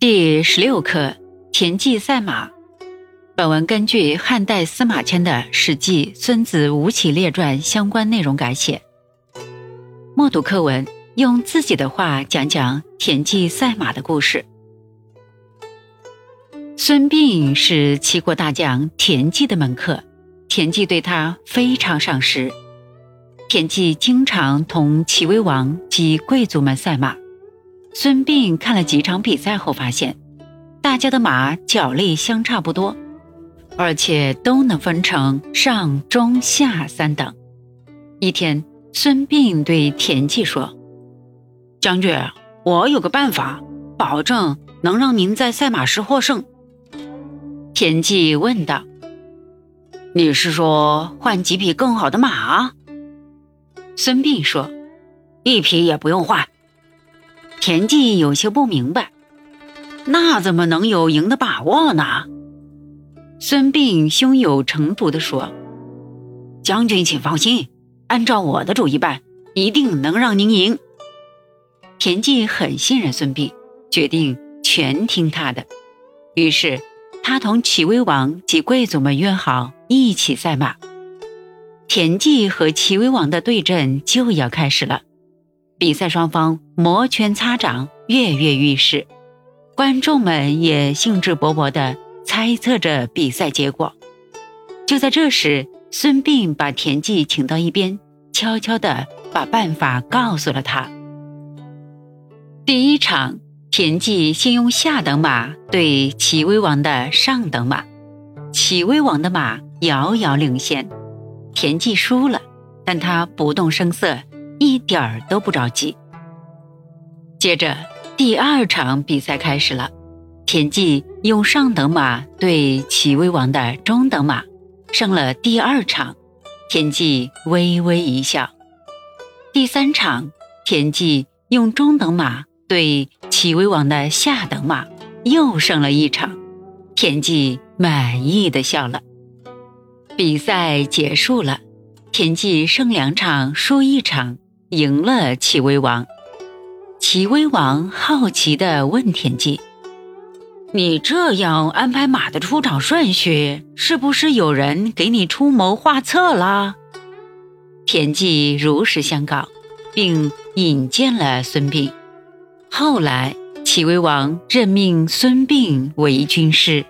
第十六课田忌赛马。本文根据汉代司马迁的《史记·孙子吴起列传》相关内容改写。默读课文，用自己的话讲讲田忌赛马的故事。孙膑是齐国大将田忌的门客，田忌对他非常赏识。田忌经常同齐威王及贵族们赛马。孙膑看了几场比赛后发现，大家的马脚力相差不多。而且都能分成上、中、下三等。一天，孙膑对田忌说：“将军，我有个办法，保证能让您在赛马时获胜。”田忌问道：“你是说换几匹更好的马？”孙膑说：“一匹也不用换。”田忌有些不明白：“那怎么能有赢的把握呢？”孙膑胸有成竹地说：“将军，请放心，按照我的主意办，一定能让您赢。”田忌很信任孙膑，决定全听他的。于是，他同齐威王及贵族们约好一起赛马。田忌和齐威王的对阵就要开始了，比赛双方摩拳擦掌，跃跃欲试，观众们也兴致勃勃的。猜测着比赛结果，就在这时，孙膑把田忌请到一边，悄悄地把办法告诉了他。第一场，田忌先用下等马对齐威王的上等马，齐威王的马遥遥领先，田忌输了，但他不动声色，一点儿都不着急。接着，第二场比赛开始了。田忌用上等马对齐威王的中等马，胜了第二场。田忌微微一笑。第三场，田忌用中等马对齐威王的下等马，又胜了一场。田忌满意的笑了。比赛结束了，田忌胜两场，输一场，赢了齐威王。齐威王好奇的问田忌。你这样安排马的出场顺序，是不是有人给你出谋划策了？田忌如实相告，并引荐了孙膑。后来，齐威王任命孙膑为军师。